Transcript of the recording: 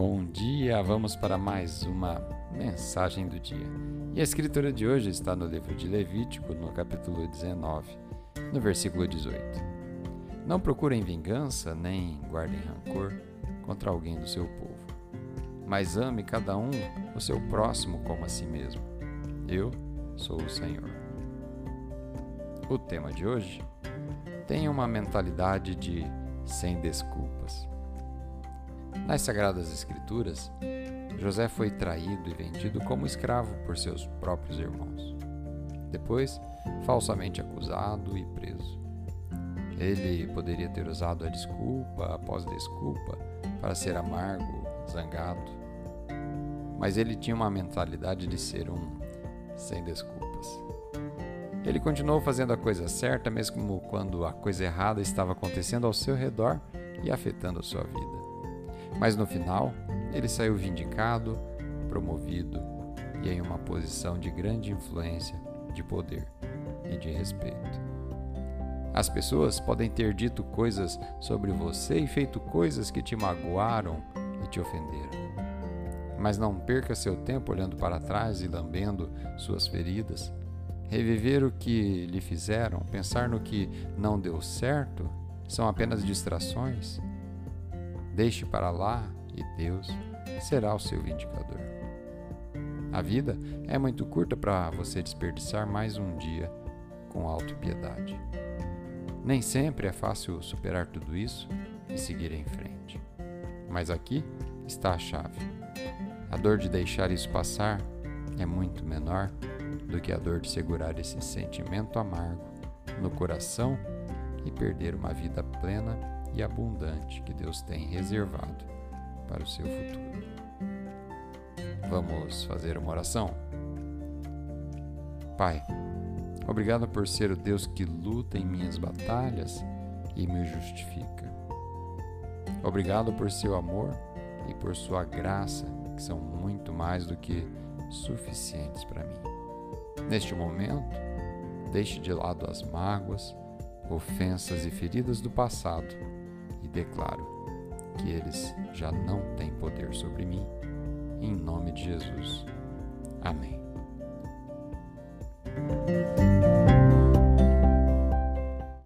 Bom dia, vamos para mais uma mensagem do dia. E a escritura de hoje está no livro de Levítico, no capítulo 19, no versículo 18. Não procurem vingança, nem guardem rancor contra alguém do seu povo, mas ame cada um o seu próximo como a si mesmo. Eu sou o Senhor. O tema de hoje tem uma mentalidade de sem desculpas. Nas Sagradas Escrituras, José foi traído e vendido como escravo por seus próprios irmãos. Depois, falsamente acusado e preso. Ele poderia ter usado a desculpa após desculpa para ser amargo, zangado. Mas ele tinha uma mentalidade de ser um sem desculpas. Ele continuou fazendo a coisa certa, mesmo quando a coisa errada estava acontecendo ao seu redor e afetando a sua vida. Mas no final, ele saiu vindicado, promovido e em uma posição de grande influência, de poder e de respeito. As pessoas podem ter dito coisas sobre você e feito coisas que te magoaram e te ofenderam. Mas não perca seu tempo olhando para trás e lambendo suas feridas. Reviver o que lhe fizeram, pensar no que não deu certo, são apenas distrações Deixe para lá e Deus será o seu vindicador. A vida é muito curta para você desperdiçar mais um dia com auto-piedade. Nem sempre é fácil superar tudo isso e seguir em frente. Mas aqui está a chave. A dor de deixar isso passar é muito menor do que a dor de segurar esse sentimento amargo no coração e perder uma vida plena e abundante que Deus tem reservado para o seu futuro. Vamos fazer uma oração? Pai, obrigado por ser o Deus que luta em minhas batalhas e me justifica. Obrigado por seu amor e por sua graça, que são muito mais do que suficientes para mim. Neste momento, deixe de lado as mágoas, ofensas e feridas do passado e declaro que eles já não têm poder sobre mim. Em nome de Jesus. Amém.